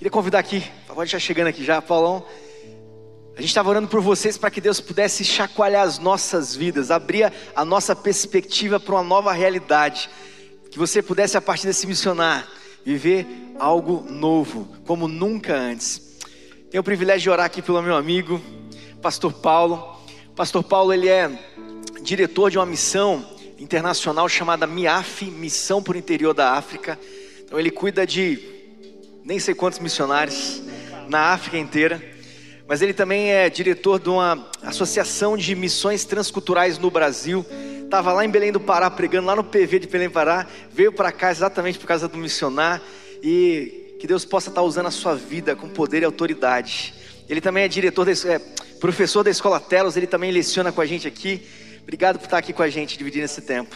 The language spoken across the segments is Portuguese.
Queria convidar aqui, pode já chegando aqui já, Paulão. A gente estava orando por vocês para que Deus pudesse chacoalhar as nossas vidas, abrir a nossa perspectiva para uma nova realidade. Que você pudesse, a partir desse missionar, viver algo novo, como nunca antes. Tenho o privilégio de orar aqui pelo meu amigo, Pastor Paulo. Pastor Paulo, ele é diretor de uma missão internacional chamada MIAF, Missão por Interior da África. Então ele cuida de nem sei quantos missionários na África inteira. Mas ele também é diretor de uma associação de missões transculturais no Brasil. Estava lá em Belém do Pará pregando lá no PV de Belém do Pará, veio para cá exatamente por causa do missionar e que Deus possa estar usando a sua vida com poder e autoridade. Ele também é diretor, de, é, professor da Escola Telos, ele também leciona com a gente aqui. Obrigado por estar aqui com a gente, dividindo esse tempo.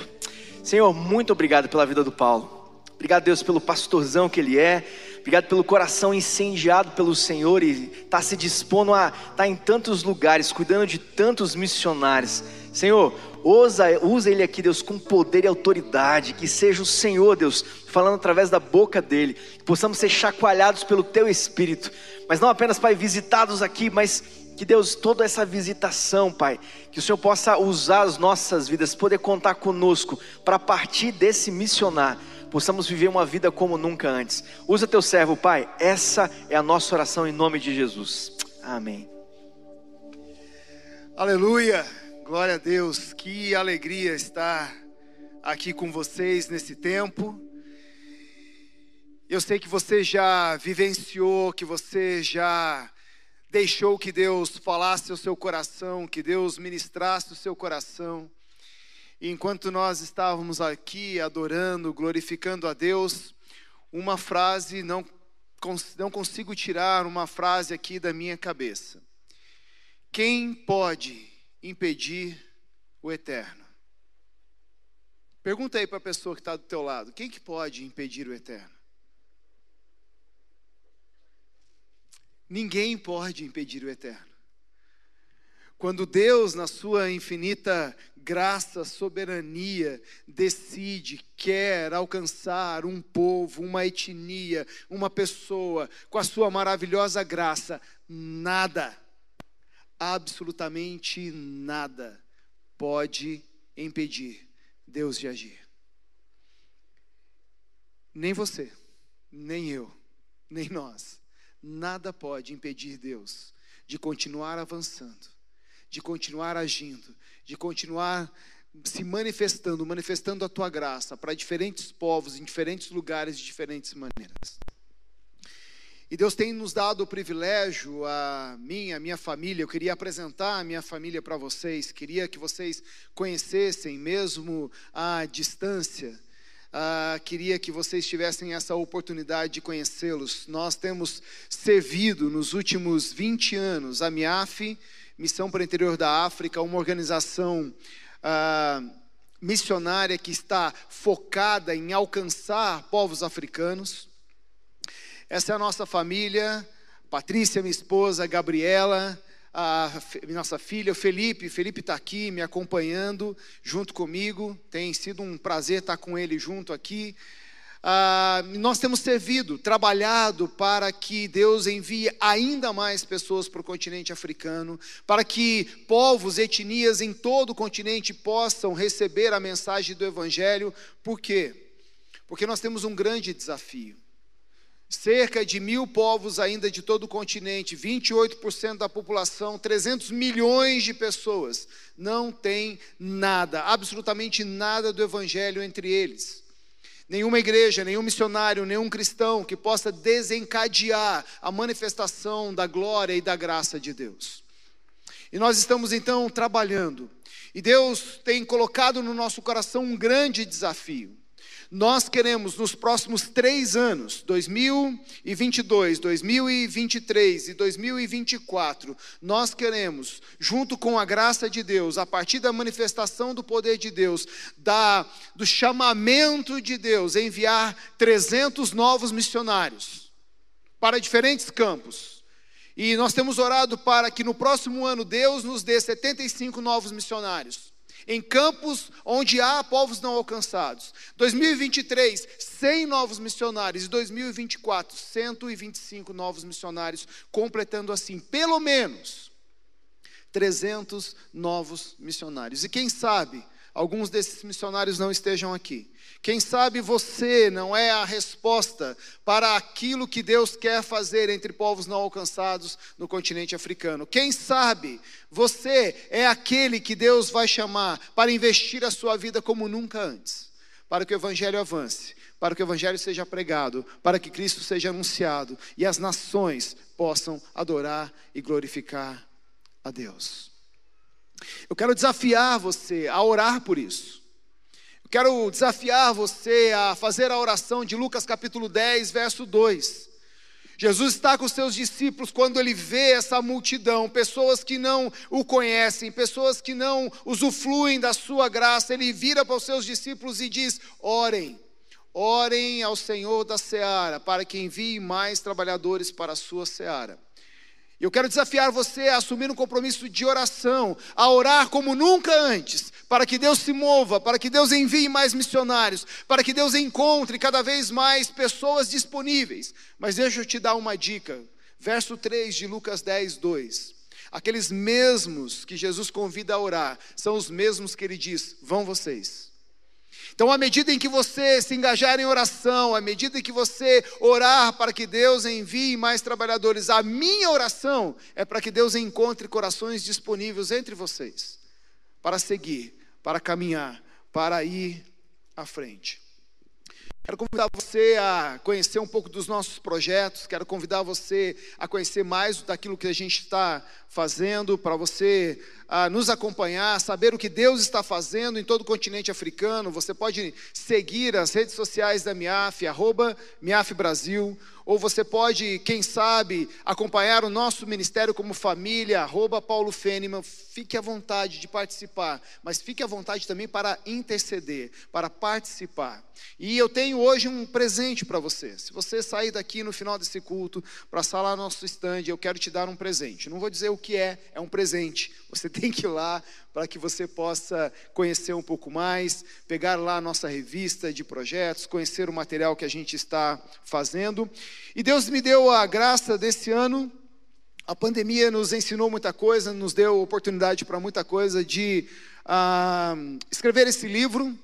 Senhor, muito obrigado pela vida do Paulo. Obrigado, Deus, pelo pastorzão que ele é. Obrigado pelo coração incendiado pelo Senhor e está se dispondo a estar tá em tantos lugares, cuidando de tantos missionários. Senhor, usa, usa ele aqui, Deus, com poder e autoridade. Que seja o Senhor, Deus, falando através da boca dele. Que possamos ser chacoalhados pelo teu espírito. Mas não apenas, Pai, visitados aqui, mas que Deus, toda essa visitação, Pai, que o Senhor possa usar as nossas vidas, poder contar conosco, para partir desse missionar, possamos viver uma vida como nunca antes. Usa teu servo, Pai, essa é a nossa oração em nome de Jesus. Amém. Aleluia, glória a Deus, que alegria estar aqui com vocês nesse tempo. Eu sei que você já vivenciou, que você já deixou que Deus falasse ao seu coração, que Deus ministrasse o seu coração. Enquanto nós estávamos aqui adorando, glorificando a Deus, uma frase, não, não consigo tirar uma frase aqui da minha cabeça. Quem pode impedir o eterno? Pergunta aí para a pessoa que está do teu lado, quem que pode impedir o eterno? Ninguém pode impedir o eterno. Quando Deus, na sua infinita graça, soberania, decide, quer alcançar um povo, uma etnia, uma pessoa, com a sua maravilhosa graça, nada, absolutamente nada, pode impedir Deus de agir. Nem você, nem eu, nem nós Nada pode impedir Deus de continuar avançando, de continuar agindo, de continuar se manifestando, manifestando a tua graça para diferentes povos, em diferentes lugares, de diferentes maneiras. E Deus tem nos dado o privilégio, a mim, a minha família, eu queria apresentar a minha família para vocês, queria que vocês conhecessem, mesmo à distância, ah, queria que vocês tivessem essa oportunidade de conhecê-los. Nós temos servido nos últimos 20 anos a MIAF, Missão para o Interior da África, uma organização ah, missionária que está focada em alcançar povos africanos. Essa é a nossa família, Patrícia, minha esposa, Gabriela, a nossa filha, o Felipe. Felipe está aqui me acompanhando junto comigo. Tem sido um prazer estar com ele junto aqui. Ah, nós temos servido, trabalhado para que Deus envie ainda mais pessoas para o continente africano, para que povos, etnias em todo o continente possam receber a mensagem do Evangelho. Por quê? Porque nós temos um grande desafio. Cerca de mil povos ainda de todo o continente, 28% da população, 300 milhões de pessoas, não tem nada, absolutamente nada do Evangelho entre eles. Nenhuma igreja, nenhum missionário, nenhum cristão que possa desencadear a manifestação da glória e da graça de Deus. E nós estamos então trabalhando, e Deus tem colocado no nosso coração um grande desafio nós queremos, nos próximos três anos, 2022, 2023 e 2024, nós queremos, junto com a graça de Deus, a partir da manifestação do poder de Deus, da, do chamamento de Deus, enviar 300 novos missionários para diferentes campos. E nós temos orado para que no próximo ano Deus nos dê 75 novos missionários em campos onde há povos não alcançados. 2023, 100 novos missionários. E 2024, 125 novos missionários, completando assim, pelo menos, 300 novos missionários. E quem sabe, alguns desses missionários não estejam aqui. Quem sabe você não é a resposta para aquilo que Deus quer fazer entre povos não alcançados no continente africano. Quem sabe você é aquele que Deus vai chamar para investir a sua vida como nunca antes, para que o evangelho avance, para que o evangelho seja pregado, para que Cristo seja anunciado e as nações possam adorar e glorificar a Deus. Eu quero desafiar você a orar por isso. Quero desafiar você a fazer a oração de Lucas capítulo 10, verso 2. Jesus está com os seus discípulos quando ele vê essa multidão, pessoas que não o conhecem, pessoas que não usufruem da sua graça. Ele vira para os seus discípulos e diz: Orem, orem ao Senhor da seara, para que envie mais trabalhadores para a sua seara. Eu quero desafiar você a assumir um compromisso de oração, a orar como nunca antes, para que Deus se mova, para que Deus envie mais missionários, para que Deus encontre cada vez mais pessoas disponíveis. Mas deixa eu te dar uma dica. Verso 3 de Lucas 10, 2. Aqueles mesmos que Jesus convida a orar, são os mesmos que ele diz: vão vocês. Então, à medida em que você se engajar em oração, à medida em que você orar para que Deus envie mais trabalhadores, a minha oração é para que Deus encontre corações disponíveis entre vocês, para seguir, para caminhar, para ir à frente. Quero convidar você a conhecer um pouco dos nossos projetos, quero convidar você a conhecer mais daquilo que a gente está fazendo, para você a, nos acompanhar, saber o que Deus está fazendo em todo o continente africano. Você pode seguir as redes sociais da MIAF, arroba MIAF Brasil, ou você pode, quem sabe, acompanhar o nosso ministério como família, arroba Paulo Fênima. Fique à vontade de participar, mas fique à vontade também para interceder, para participar. E eu tenho hoje um presente para você. Se você sair daqui no final desse culto para salar nosso stand, eu quero te dar um presente. Não vou dizer o que é, é um presente. Você tem que ir lá para que você possa conhecer um pouco mais, pegar lá a nossa revista de projetos, conhecer o material que a gente está fazendo. E Deus me deu a graça desse ano. A pandemia nos ensinou muita coisa, nos deu oportunidade para muita coisa de ah, escrever esse livro,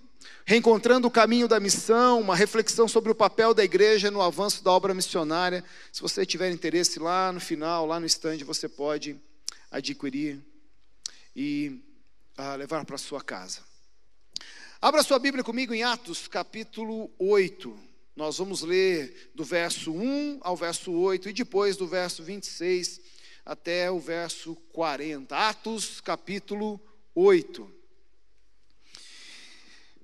Reencontrando o caminho da missão, uma reflexão sobre o papel da igreja no avanço da obra missionária. Se você tiver interesse lá no final, lá no stand, você pode adquirir e uh, levar para sua casa. Abra sua Bíblia comigo em Atos, capítulo 8. Nós vamos ler do verso 1 ao verso 8 e depois do verso 26 até o verso 40. Atos, capítulo 8.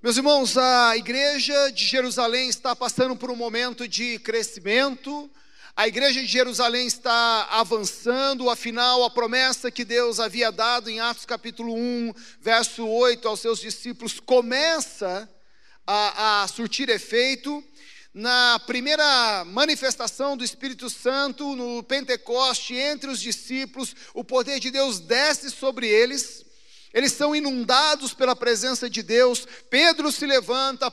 Meus irmãos, a igreja de Jerusalém está passando por um momento de crescimento, a igreja de Jerusalém está avançando, afinal, a promessa que Deus havia dado em Atos capítulo 1, verso 8 aos seus discípulos, começa a, a surtir efeito. Na primeira manifestação do Espírito Santo, no Pentecoste, entre os discípulos, o poder de Deus desce sobre eles eles são inundados pela presença de Deus. Pedro se levanta,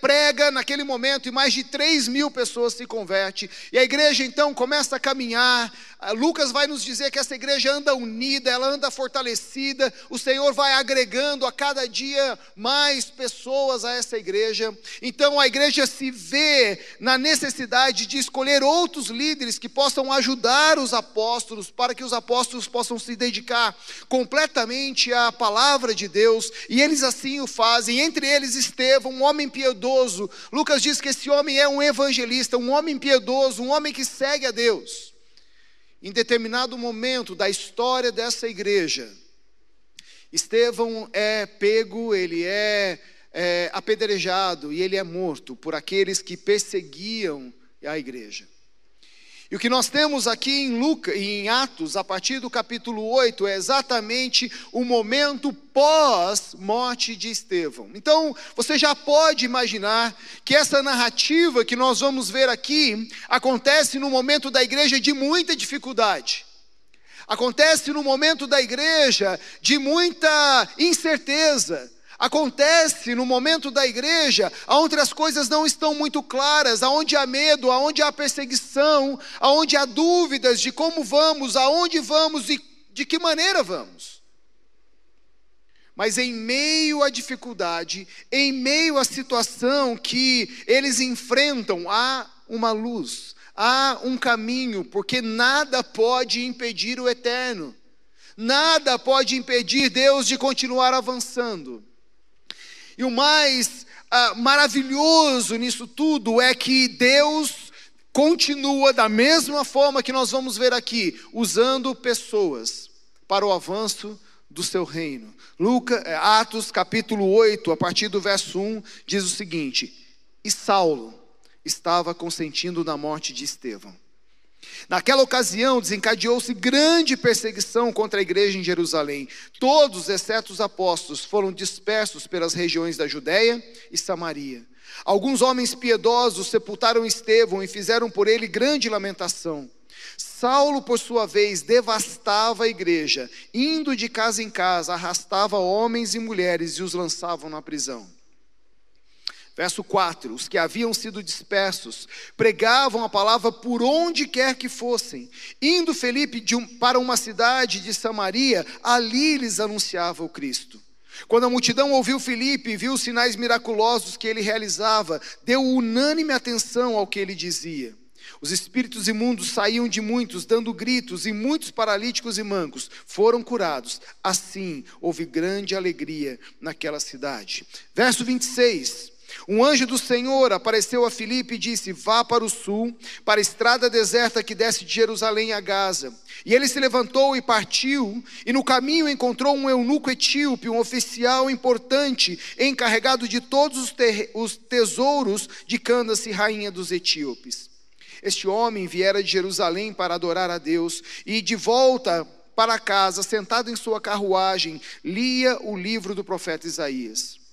prega naquele momento e mais de 3 mil pessoas se convertem. E a igreja então começa a caminhar. Ah, Lucas vai nos dizer que essa igreja anda unida, ela anda fortalecida. O Senhor vai agregando a cada dia mais pessoas a essa igreja. Então a igreja se vê na necessidade de escolher outros líderes que possam ajudar os apóstolos, para que os apóstolos possam se dedicar completamente à palavra de Deus, e eles assim o fazem, entre eles Estevão, um homem piedoso. Lucas diz que esse homem é um evangelista, um homem piedoso, um homem que segue a Deus. Em determinado momento da história dessa igreja, Estevão é pego, ele é, é apedrejado e ele é morto por aqueles que perseguiam a igreja. E o que nós temos aqui em, Lucas, em Atos, a partir do capítulo 8, é exatamente o momento pós-morte de Estevão. Então, você já pode imaginar que essa narrativa que nós vamos ver aqui acontece no momento da igreja de muita dificuldade. Acontece no momento da igreja de muita incerteza. Acontece no momento da igreja onde as coisas não estão muito claras, aonde há medo, aonde há perseguição, aonde há dúvidas de como vamos, aonde vamos e de que maneira vamos. Mas em meio à dificuldade, em meio à situação que eles enfrentam, há uma luz, há um caminho, porque nada pode impedir o eterno, nada pode impedir Deus de continuar avançando. E o mais ah, maravilhoso nisso tudo é que Deus continua da mesma forma que nós vamos ver aqui, usando pessoas para o avanço do seu reino. Lucas, eh, Atos capítulo 8, a partir do verso 1, diz o seguinte: E Saulo estava consentindo na morte de Estevão. Naquela ocasião, desencadeou-se grande perseguição contra a igreja em Jerusalém. Todos, exceto os apóstolos, foram dispersos pelas regiões da Judéia e Samaria. Alguns homens piedosos sepultaram Estevão e fizeram por ele grande lamentação. Saulo, por sua vez, devastava a igreja, indo de casa em casa, arrastava homens e mulheres e os lançavam na prisão. Verso 4: Os que haviam sido dispersos pregavam a palavra por onde quer que fossem. Indo Felipe um, para uma cidade de Samaria, ali lhes anunciava o Cristo. Quando a multidão ouviu Felipe e viu os sinais miraculosos que ele realizava, deu unânime atenção ao que ele dizia. Os espíritos imundos saíam de muitos, dando gritos, e muitos paralíticos e mancos foram curados. Assim houve grande alegria naquela cidade. Verso 26. Um anjo do Senhor apareceu a Filipe e disse: Vá para o sul, para a estrada deserta que desce de Jerusalém a Gaza. E ele se levantou e partiu, e no caminho encontrou um eunuco etíope, um oficial importante, encarregado de todos os, os tesouros de Candace, rainha dos etíopes. Este homem viera de Jerusalém para adorar a Deus, e de volta para casa, sentado em sua carruagem, lia o livro do profeta Isaías.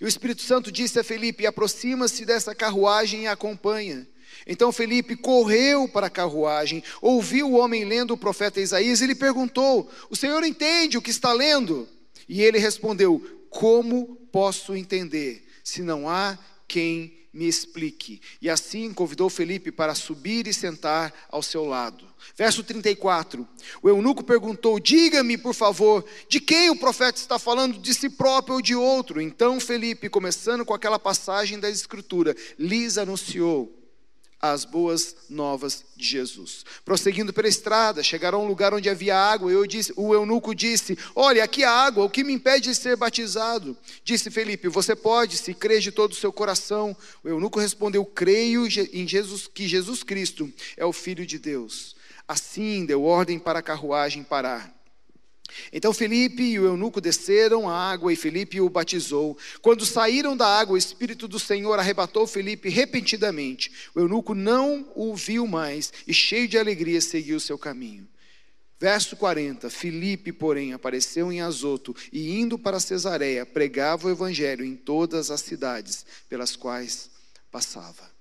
E o Espírito Santo disse a Felipe: aproxima-se dessa carruagem e acompanha. Então Felipe correu para a carruagem, ouviu o homem lendo o profeta Isaías e lhe perguntou: O senhor entende o que está lendo? E ele respondeu: Como posso entender se não há quem me explique? E assim convidou Felipe para subir e sentar ao seu lado. Verso 34. O eunuco perguntou: Diga-me, por favor, de quem o profeta está falando, de si próprio ou de outro? Então Felipe, começando com aquela passagem da Escritura, lhes anunciou as boas novas de Jesus. Prosseguindo pela estrada, chegaram a um lugar onde havia água, eu disse, o eunuco disse: Olha, aqui há água, o que me impede de ser batizado? Disse Felipe: Você pode, se crê de todo o seu coração. O eunuco respondeu: Creio em Jesus, que Jesus Cristo é o Filho de Deus. Assim deu ordem para a carruagem parar. Então Felipe e o eunuco desceram a água e Felipe o batizou. Quando saíram da água, o Espírito do Senhor arrebatou Felipe repentinamente. O eunuco não o viu mais e, cheio de alegria, seguiu seu caminho. Verso 40: Filipe, porém, apareceu em Azoto e, indo para Cesareia, pregava o evangelho em todas as cidades pelas quais passava.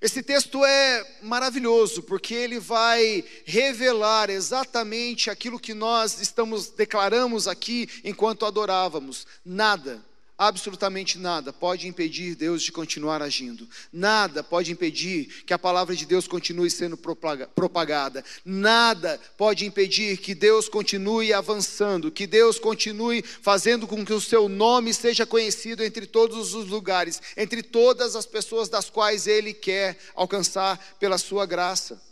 Esse texto é maravilhoso porque ele vai revelar exatamente aquilo que nós estamos declaramos aqui enquanto adorávamos. Nada absolutamente nada pode impedir Deus de continuar agindo. Nada pode impedir que a palavra de Deus continue sendo propagada. Nada pode impedir que Deus continue avançando, que Deus continue fazendo com que o seu nome seja conhecido entre todos os lugares, entre todas as pessoas das quais ele quer alcançar pela sua graça.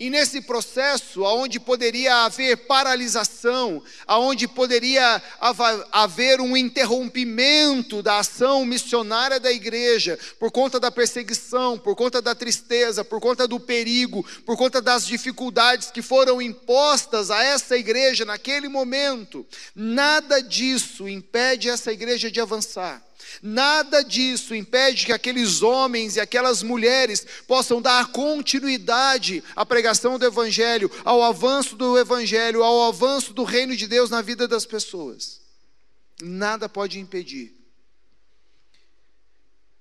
E nesse processo, aonde poderia haver paralisação, aonde poderia haver um interrompimento da ação missionária da igreja, por conta da perseguição, por conta da tristeza, por conta do perigo, por conta das dificuldades que foram impostas a essa igreja naquele momento, nada disso impede essa igreja de avançar. Nada disso impede que aqueles homens e aquelas mulheres possam dar continuidade à pregação do Evangelho, ao avanço do Evangelho, ao avanço do reino de Deus na vida das pessoas. Nada pode impedir.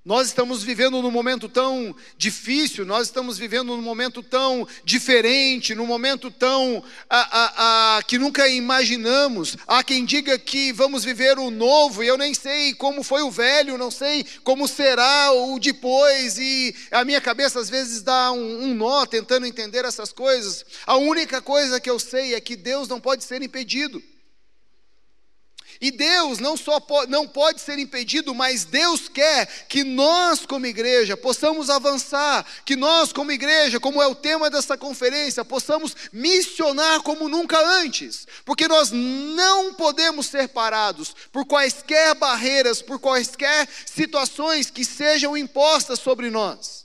Nós estamos vivendo num momento tão difícil, nós estamos vivendo num momento tão diferente, num momento tão a, a, a, que nunca imaginamos. Há quem diga que vamos viver o novo, e eu nem sei como foi o velho, não sei como será o depois, e a minha cabeça às vezes dá um, um nó tentando entender essas coisas. A única coisa que eu sei é que Deus não pode ser impedido. E Deus não só po não pode ser impedido, mas Deus quer que nós, como igreja, possamos avançar, que nós, como igreja, como é o tema dessa conferência, possamos missionar como nunca antes, porque nós não podemos ser parados por quaisquer barreiras, por quaisquer situações que sejam impostas sobre nós.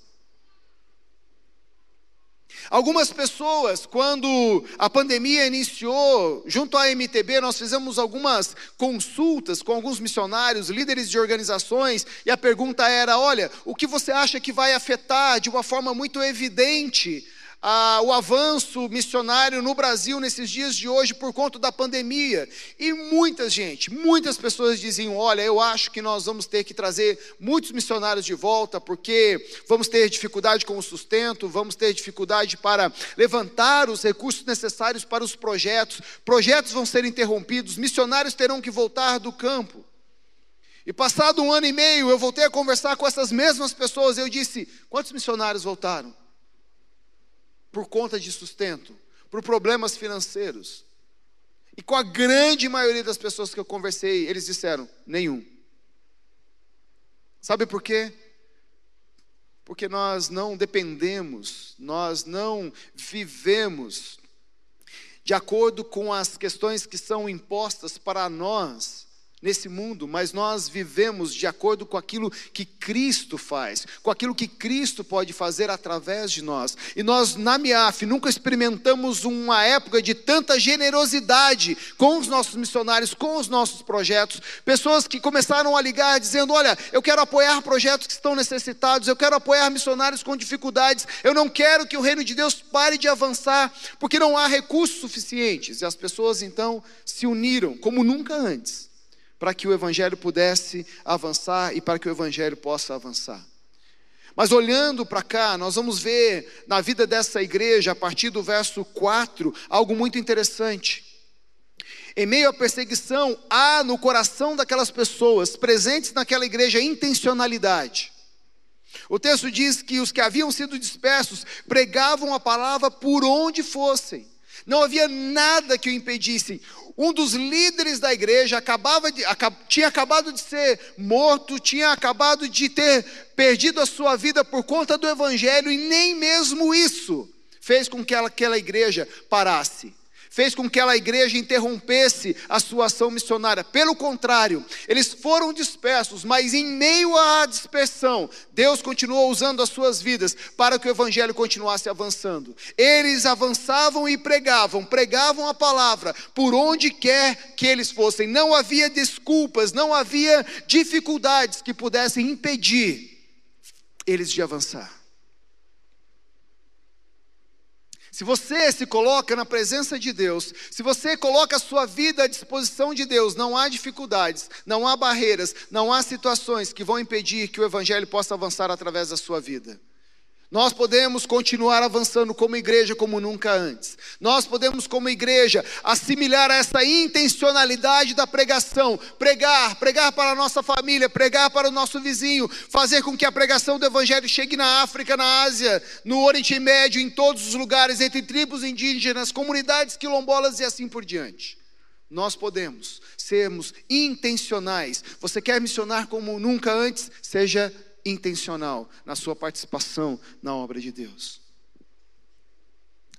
Algumas pessoas, quando a pandemia iniciou, junto à MTB, nós fizemos algumas consultas com alguns missionários, líderes de organizações, e a pergunta era: olha, o que você acha que vai afetar de uma forma muito evidente ah, o avanço missionário no Brasil nesses dias de hoje por conta da pandemia. E muita gente, muitas pessoas diziam: olha, eu acho que nós vamos ter que trazer muitos missionários de volta, porque vamos ter dificuldade com o sustento, vamos ter dificuldade para levantar os recursos necessários para os projetos, projetos vão ser interrompidos, missionários terão que voltar do campo. E passado um ano e meio, eu voltei a conversar com essas mesmas pessoas. Eu disse: quantos missionários voltaram? Por conta de sustento, por problemas financeiros. E com a grande maioria das pessoas que eu conversei, eles disseram: nenhum. Sabe por quê? Porque nós não dependemos, nós não vivemos de acordo com as questões que são impostas para nós nesse mundo, mas nós vivemos de acordo com aquilo que Cristo faz, com aquilo que Cristo pode fazer através de nós. E nós, na MIAF, nunca experimentamos uma época de tanta generosidade com os nossos missionários, com os nossos projetos. Pessoas que começaram a ligar dizendo: Olha, eu quero apoiar projetos que estão necessitados, eu quero apoiar missionários com dificuldades, eu não quero que o reino de Deus pare de avançar, porque não há recursos suficientes. E as pessoas então se uniram como nunca antes para que o Evangelho pudesse avançar e para que o Evangelho possa avançar. Mas olhando para cá, nós vamos ver na vida dessa igreja, a partir do verso 4, algo muito interessante. Em meio à perseguição, há no coração daquelas pessoas presentes naquela igreja intencionalidade. O texto diz que os que haviam sido dispersos pregavam a palavra por onde fossem. Não havia nada que o impedisse. Um dos líderes da igreja acabava de, tinha acabado de ser morto, tinha acabado de ter perdido a sua vida por conta do evangelho, e nem mesmo isso fez com que aquela igreja parasse fez com que aquela igreja interrompesse a sua ação missionária. Pelo contrário, eles foram dispersos, mas em meio à dispersão, Deus continuou usando as suas vidas para que o evangelho continuasse avançando. Eles avançavam e pregavam, pregavam a palavra por onde quer que eles fossem. Não havia desculpas, não havia dificuldades que pudessem impedir eles de avançar. Se você se coloca na presença de Deus, se você coloca a sua vida à disposição de Deus, não há dificuldades, não há barreiras, não há situações que vão impedir que o Evangelho possa avançar através da sua vida. Nós podemos continuar avançando como igreja como nunca antes. Nós podemos, como igreja, assimilar essa intencionalidade da pregação, pregar, pregar para a nossa família, pregar para o nosso vizinho, fazer com que a pregação do Evangelho chegue na África, na Ásia, no Oriente Médio, em todos os lugares, entre tribos indígenas, comunidades quilombolas e assim por diante. Nós podemos sermos intencionais. Você quer missionar como nunca antes? Seja na sua participação na obra de Deus.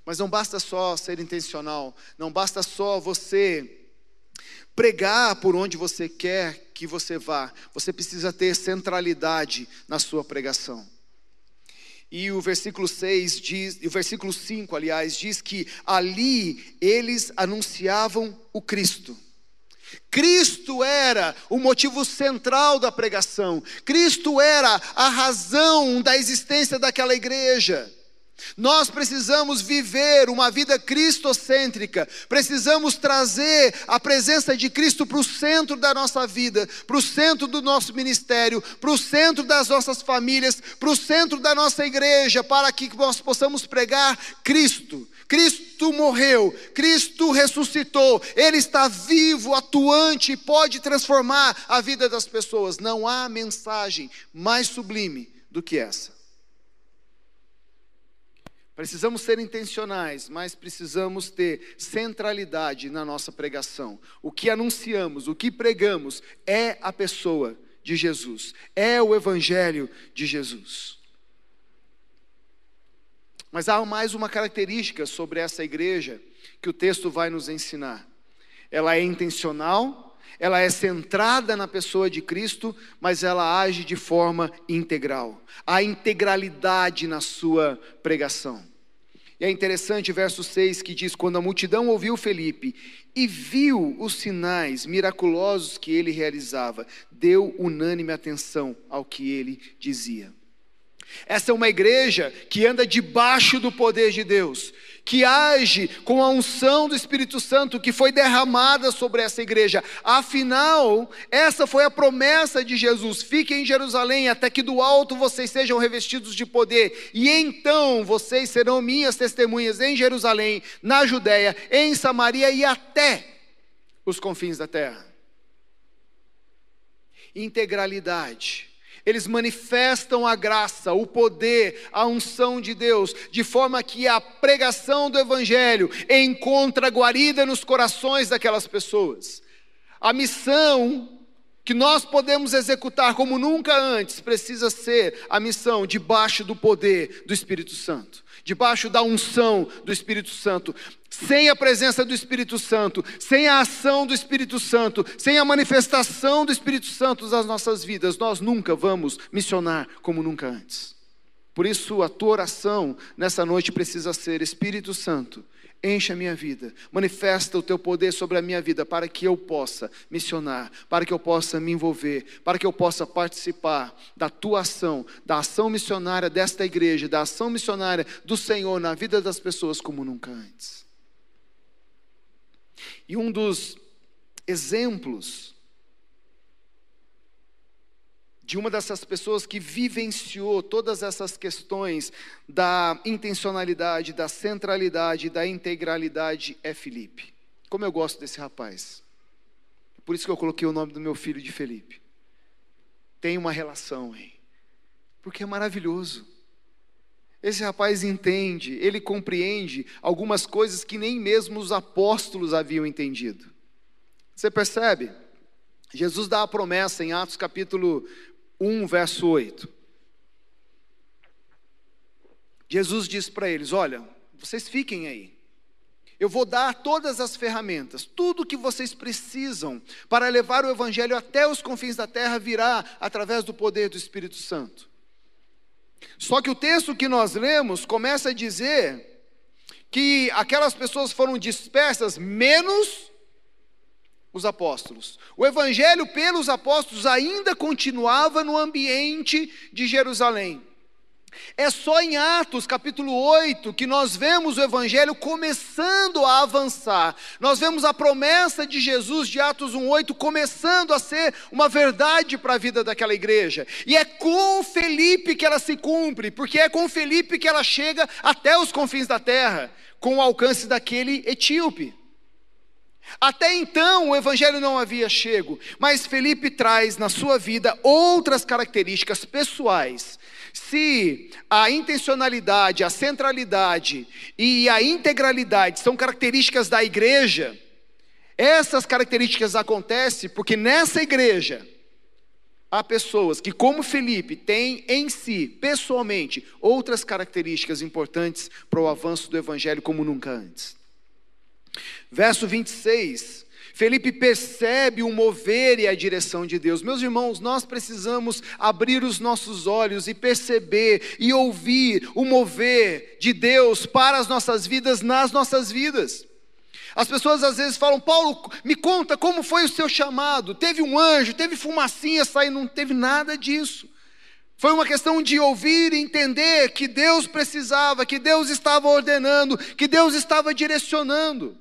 Mas não basta só ser intencional, não basta só você pregar por onde você quer que você vá, você precisa ter centralidade na sua pregação. E o versículo 6 diz, o versículo 5, aliás, diz que ali eles anunciavam o Cristo. Cristo era o motivo central da pregação, Cristo era a razão da existência daquela igreja. Nós precisamos viver uma vida cristocêntrica, precisamos trazer a presença de Cristo para o centro da nossa vida, para o centro do nosso ministério, para o centro das nossas famílias, para o centro da nossa igreja, para que nós possamos pregar Cristo. Cristo morreu, Cristo ressuscitou, Ele está vivo, atuante e pode transformar a vida das pessoas. Não há mensagem mais sublime do que essa. Precisamos ser intencionais, mas precisamos ter centralidade na nossa pregação. O que anunciamos, o que pregamos é a pessoa de Jesus, é o Evangelho de Jesus. Mas há mais uma característica sobre essa igreja que o texto vai nos ensinar. Ela é intencional, ela é centrada na pessoa de Cristo, mas ela age de forma integral. Há integralidade na sua pregação. E é interessante o verso 6 que diz: Quando a multidão ouviu Felipe e viu os sinais miraculosos que ele realizava, deu unânime atenção ao que ele dizia. Essa é uma igreja que anda debaixo do poder de Deus, que age com a unção do Espírito Santo que foi derramada sobre essa igreja. Afinal, essa foi a promessa de Jesus: fiquem em Jerusalém até que do alto vocês sejam revestidos de poder, e então vocês serão minhas testemunhas em Jerusalém, na Judéia, em Samaria e até os confins da terra. Integralidade eles manifestam a graça, o poder, a unção de Deus, de forma que a pregação do Evangelho encontra guarida nos corações daquelas pessoas. A missão que nós podemos executar como nunca antes precisa ser a missão debaixo do poder do Espírito Santo, debaixo da unção do Espírito Santo. Sem a presença do Espírito Santo, sem a ação do Espírito Santo, sem a manifestação do Espírito Santo nas nossas vidas, nós nunca vamos missionar como nunca antes. Por isso, a tua oração nessa noite precisa ser: Espírito Santo, enche a minha vida, manifesta o teu poder sobre a minha vida, para que eu possa missionar, para que eu possa me envolver, para que eu possa participar da tua ação, da ação missionária desta igreja, da ação missionária do Senhor na vida das pessoas como nunca antes. E um dos exemplos de uma dessas pessoas que vivenciou todas essas questões da intencionalidade, da centralidade, da integralidade é Felipe. Como eu gosto desse rapaz. Por isso que eu coloquei o nome do meu filho de Felipe. Tem uma relação, hein? Porque é maravilhoso. Esse rapaz entende, ele compreende algumas coisas que nem mesmo os apóstolos haviam entendido. Você percebe? Jesus dá a promessa em Atos capítulo 1, verso 8. Jesus diz para eles: Olha, vocês fiquem aí. Eu vou dar todas as ferramentas, tudo que vocês precisam para levar o Evangelho até os confins da terra virá através do poder do Espírito Santo. Só que o texto que nós lemos começa a dizer que aquelas pessoas foram dispersas, menos os apóstolos. O evangelho pelos apóstolos ainda continuava no ambiente de Jerusalém. É só em Atos capítulo 8 que nós vemos o Evangelho começando a avançar. Nós vemos a promessa de Jesus de Atos 1,8 começando a ser uma verdade para a vida daquela igreja. E é com Felipe que ela se cumpre, porque é com Felipe que ela chega até os confins da terra, com o alcance daquele etíope. Até então o evangelho não havia chego, mas Felipe traz na sua vida outras características pessoais se a intencionalidade, a centralidade e a integralidade são características da igreja, essas características acontecem porque nessa igreja há pessoas que, como Felipe, têm em si, pessoalmente, outras características importantes para o avanço do evangelho como nunca antes. Verso 26 Felipe percebe o mover e a direção de Deus. Meus irmãos, nós precisamos abrir os nossos olhos e perceber e ouvir o mover de Deus para as nossas vidas, nas nossas vidas. As pessoas às vezes falam, Paulo, me conta como foi o seu chamado. Teve um anjo, teve fumacinha saindo, não teve nada disso. Foi uma questão de ouvir e entender que Deus precisava, que Deus estava ordenando, que Deus estava direcionando.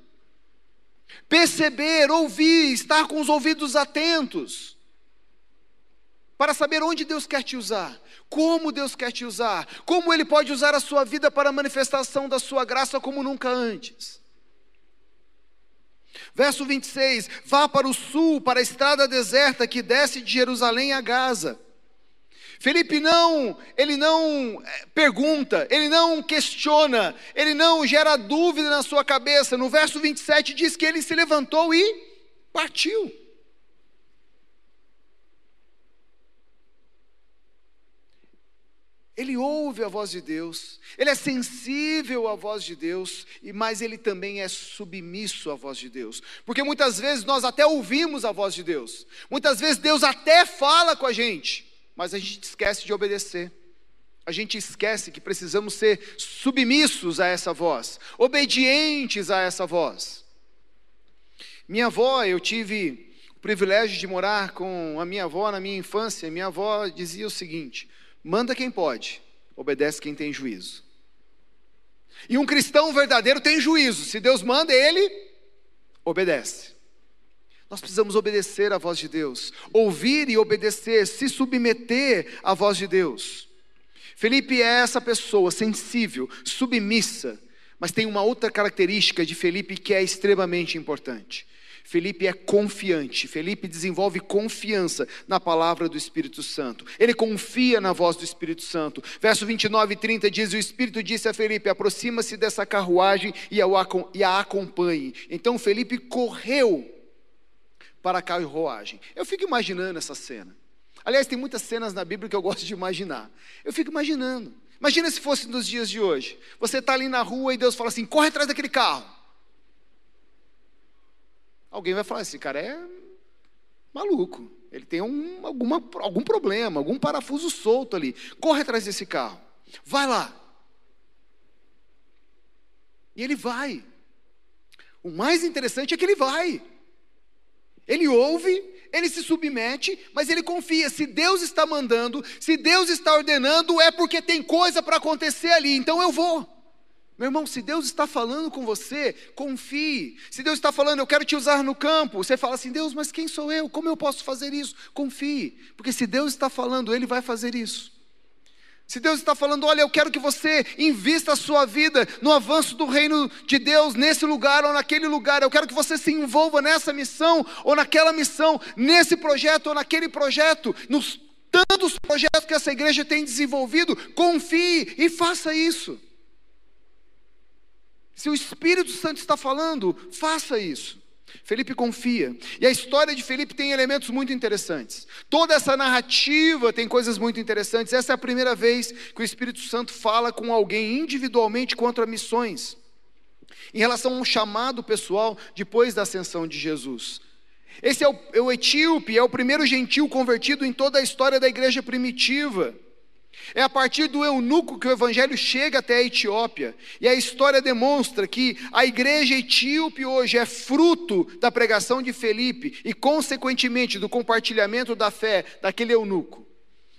Perceber, ouvir, estar com os ouvidos atentos, para saber onde Deus quer te usar, como Deus quer te usar, como Ele pode usar a sua vida para a manifestação da sua graça como nunca antes. Verso 26: Vá para o sul, para a estrada deserta que desce de Jerusalém a Gaza. Felipe não, ele não eh, pergunta, ele não questiona, ele não gera dúvida na sua cabeça. No verso 27 diz que ele se levantou e partiu. Ele ouve a voz de Deus, ele é sensível à voz de Deus, mas ele também é submisso à voz de Deus. Porque muitas vezes nós até ouvimos a voz de Deus, muitas vezes Deus até fala com a gente, mas a gente esquece de obedecer. A gente esquece que precisamos ser submissos a essa voz, obedientes a essa voz. Minha avó, eu tive o privilégio de morar com a minha avó na minha infância. Minha avó dizia o seguinte: manda quem pode, obedece quem tem juízo. E um cristão verdadeiro tem juízo. Se Deus manda, ele obedece. Nós precisamos obedecer à voz de Deus, ouvir e obedecer, se submeter à voz de Deus. Felipe é essa pessoa sensível, submissa, mas tem uma outra característica de Felipe que é extremamente importante. Felipe é confiante, Felipe desenvolve confiança na palavra do Espírito Santo. Ele confia na voz do Espírito Santo. Verso 29 e 30 diz: O Espírito disse a Felipe: aproxima-se dessa carruagem e a acompanhe. Então Felipe correu para a carruagem. Eu fico imaginando essa cena. Aliás, tem muitas cenas na Bíblia que eu gosto de imaginar. Eu fico imaginando. Imagina se fosse nos dias de hoje. Você está ali na rua e Deus fala assim: corre atrás daquele carro. Alguém vai falar: esse cara é maluco. Ele tem um, alguma, algum problema, algum parafuso solto ali. Corre atrás desse carro. Vai lá. E ele vai. O mais interessante é que ele vai. Ele ouve, ele se submete, mas ele confia. Se Deus está mandando, se Deus está ordenando, é porque tem coisa para acontecer ali, então eu vou. Meu irmão, se Deus está falando com você, confie. Se Deus está falando, eu quero te usar no campo, você fala assim: Deus, mas quem sou eu? Como eu posso fazer isso? Confie, porque se Deus está falando, Ele vai fazer isso. Se Deus está falando, olha, eu quero que você invista a sua vida no avanço do reino de Deus, nesse lugar ou naquele lugar, eu quero que você se envolva nessa missão ou naquela missão, nesse projeto ou naquele projeto, nos tantos projetos que essa igreja tem desenvolvido, confie e faça isso. Se o Espírito Santo está falando, faça isso. Felipe confia. E a história de Felipe tem elementos muito interessantes. Toda essa narrativa tem coisas muito interessantes. Essa é a primeira vez que o Espírito Santo fala com alguém individualmente contra missões. Em relação a um chamado pessoal depois da ascensão de Jesus. Esse é o, é o etíope, é o primeiro gentil convertido em toda a história da igreja primitiva. É a partir do eunuco que o evangelho chega até a Etiópia. E a história demonstra que a igreja etíope hoje é fruto da pregação de Felipe e, consequentemente, do compartilhamento da fé daquele eunuco.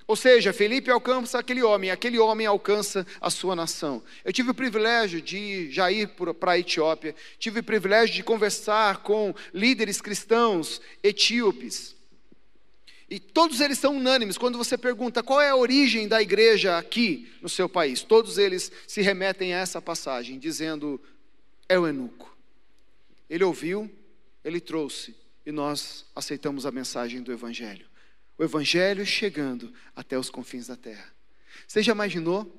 Ou seja, Felipe alcança aquele homem, aquele homem alcança a sua nação. Eu tive o privilégio de já ir para a Etiópia, tive o privilégio de conversar com líderes cristãos etíopes. E todos eles são unânimes. Quando você pergunta qual é a origem da igreja aqui no seu país, todos eles se remetem a essa passagem, dizendo: é o eunuco. Ele ouviu, ele trouxe, e nós aceitamos a mensagem do Evangelho. O Evangelho chegando até os confins da terra. Você já imaginou?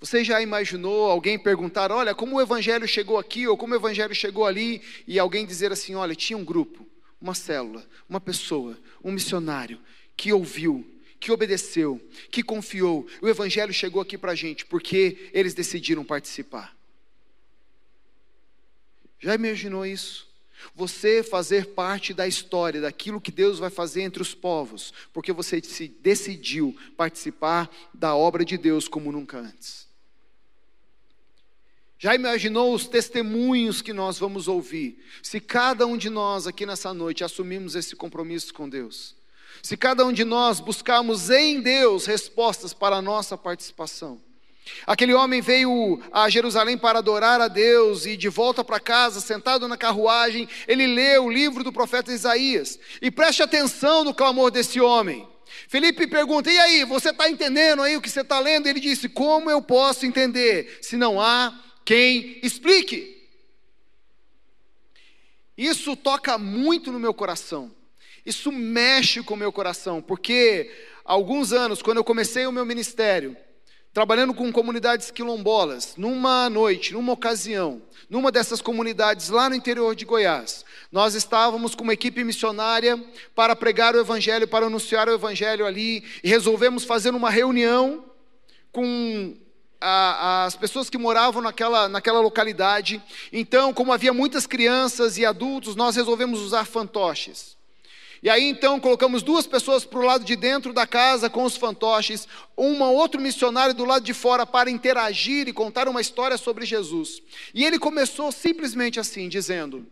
Você já imaginou alguém perguntar: olha, como o Evangelho chegou aqui, ou como o Evangelho chegou ali, e alguém dizer assim: olha, tinha um grupo uma célula, uma pessoa, um missionário que ouviu, que obedeceu, que confiou. O Evangelho chegou aqui para a gente porque eles decidiram participar. Já imaginou isso? Você fazer parte da história, daquilo que Deus vai fazer entre os povos, porque você se decidiu participar da obra de Deus como nunca antes. Já imaginou os testemunhos que nós vamos ouvir? Se cada um de nós aqui nessa noite assumirmos esse compromisso com Deus. se cada um de nós buscarmos em Deus respostas para a nossa participação. Aquele homem veio a Jerusalém para adorar a Deus e de volta para casa, sentado na carruagem, ele lê o livro do profeta Isaías. E preste atenção no clamor desse homem. Felipe pergunta: E aí, você está entendendo aí o que você está lendo? Ele disse: Como eu posso entender se não há quem explique? Isso toca muito no meu coração. Isso mexe com o meu coração, porque há alguns anos, quando eu comecei o meu ministério, trabalhando com comunidades quilombolas, numa noite, numa ocasião, numa dessas comunidades lá no interior de Goiás, nós estávamos com uma equipe missionária para pregar o Evangelho, para anunciar o Evangelho ali, e resolvemos fazer uma reunião com as pessoas que moravam naquela, naquela localidade. Então, como havia muitas crianças e adultos, nós resolvemos usar fantoches. E aí então colocamos duas pessoas para o lado de dentro da casa com os fantoches, um outro missionário do lado de fora para interagir e contar uma história sobre Jesus. E ele começou simplesmente assim, dizendo: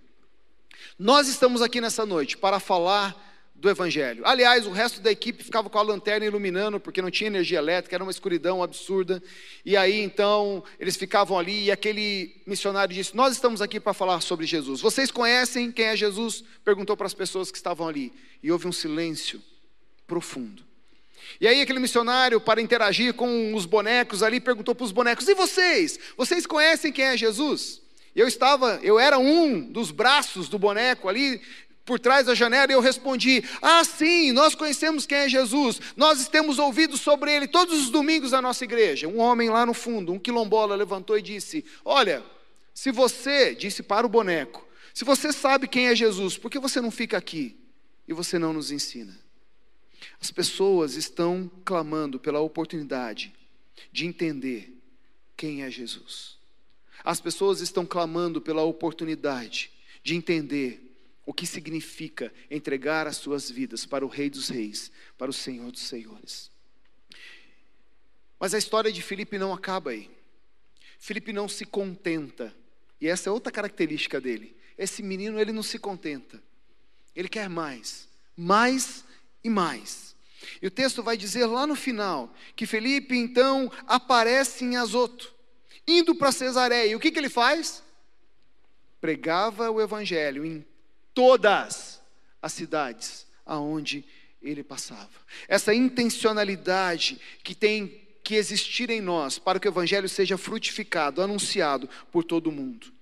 Nós estamos aqui nessa noite para falar do Evangelho. Aliás, o resto da equipe ficava com a lanterna iluminando, porque não tinha energia elétrica, era uma escuridão absurda. E aí então eles ficavam ali e aquele missionário disse: Nós estamos aqui para falar sobre Jesus. Vocês conhecem quem é Jesus? Perguntou para as pessoas que estavam ali. E houve um silêncio profundo. E aí aquele missionário, para interagir com os bonecos ali, perguntou para os bonecos: E vocês? Vocês conhecem quem é Jesus? Eu estava, eu era um dos braços do boneco ali, por trás da janela e eu respondi: Ah, sim, nós conhecemos quem é Jesus, nós temos ouvido sobre ele todos os domingos na nossa igreja. Um homem lá no fundo, um quilombola, levantou e disse: Olha, se você, disse para o boneco, se você sabe quem é Jesus, por que você não fica aqui e você não nos ensina? As pessoas estão clamando pela oportunidade de entender quem é Jesus. As pessoas estão clamando pela oportunidade de entender o que significa entregar as suas vidas para o Rei dos Reis, para o Senhor dos Senhores. Mas a história de Filipe não acaba aí. Filipe não se contenta. E essa é outra característica dele. Esse menino, ele não se contenta. Ele quer mais, mais e mais. E o texto vai dizer lá no final que Felipe então aparece em Azoto, indo para Cesareia. E o que, que ele faz? Pregava o evangelho em todas as cidades aonde ele passava. Essa intencionalidade que tem que existir em nós para que o evangelho seja frutificado, anunciado por todo mundo.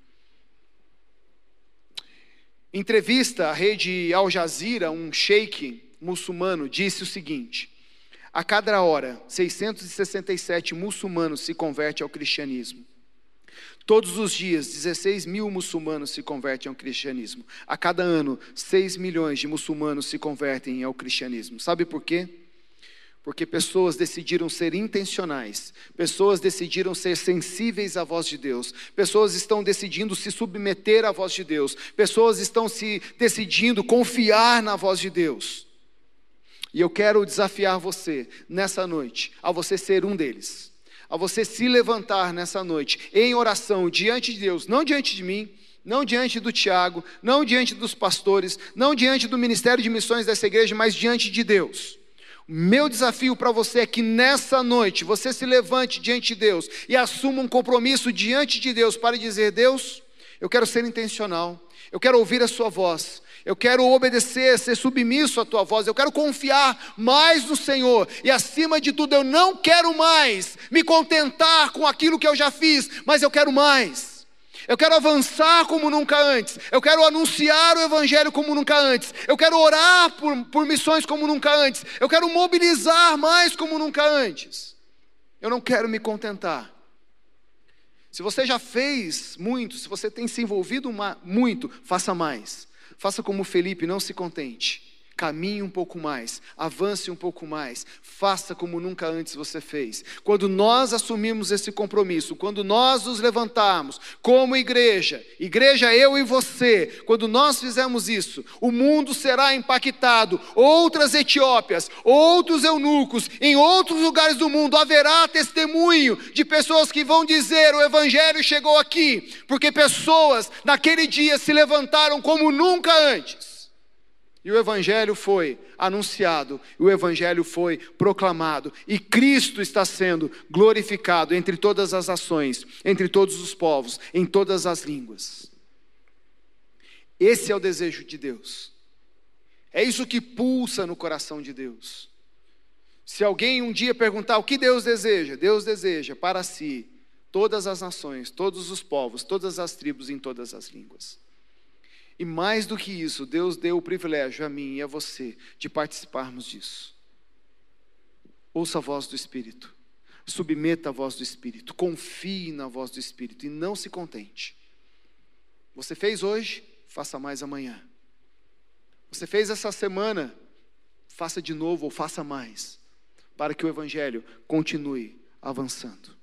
Entrevista à rede Al Jazeera, um sheik muçulmano disse o seguinte: a cada hora, 667 muçulmanos se convertem ao cristianismo. Todos os dias, 16 mil muçulmanos se convertem ao cristianismo. A cada ano, 6 milhões de muçulmanos se convertem ao cristianismo. Sabe por quê? Porque pessoas decidiram ser intencionais, pessoas decidiram ser sensíveis à voz de Deus, pessoas estão decidindo se submeter à voz de Deus, pessoas estão se decidindo confiar na voz de Deus. E eu quero desafiar você nessa noite, a você ser um deles a você se levantar nessa noite em oração diante de Deus, não diante de mim, não diante do Tiago, não diante dos pastores, não diante do ministério de missões dessa igreja, mas diante de Deus. O meu desafio para você é que nessa noite você se levante diante de Deus e assuma um compromisso diante de Deus para dizer: Deus, eu quero ser intencional, eu quero ouvir a Sua voz, eu quero obedecer, ser submisso à tua voz. Eu quero confiar mais no Senhor. E acima de tudo, eu não quero mais me contentar com aquilo que eu já fiz, mas eu quero mais. Eu quero avançar como nunca antes. Eu quero anunciar o Evangelho como nunca antes. Eu quero orar por, por missões como nunca antes. Eu quero mobilizar mais como nunca antes. Eu não quero me contentar. Se você já fez muito, se você tem se envolvido muito, faça mais. Faça como Felipe, não se contente. Caminhe um pouco mais, avance um pouco mais, faça como nunca antes você fez. Quando nós assumimos esse compromisso, quando nós nos levantarmos como igreja, igreja eu e você, quando nós fizermos isso, o mundo será impactado. Outras Etiópias, outros eunucos, em outros lugares do mundo haverá testemunho de pessoas que vão dizer: o Evangelho chegou aqui, porque pessoas naquele dia se levantaram como nunca antes E o Evangelho foi anunciado, o Evangelho foi proclamado, e Cristo está sendo glorificado entre todas as ações, entre todos os povos, em todas as línguas. Esse é o desejo de Deus, é isso que pulsa no coração de Deus. Se alguém um dia perguntar o que Deus deseja, Deus deseja para si todas as nações, todos os povos, todas as tribos, em todas as línguas. E mais do que isso, Deus deu o privilégio a mim e a você de participarmos disso. Ouça a voz do Espírito, submeta a voz do Espírito, confie na voz do Espírito e não se contente. Você fez hoje, faça mais amanhã. Você fez essa semana, faça de novo ou faça mais, para que o Evangelho continue avançando.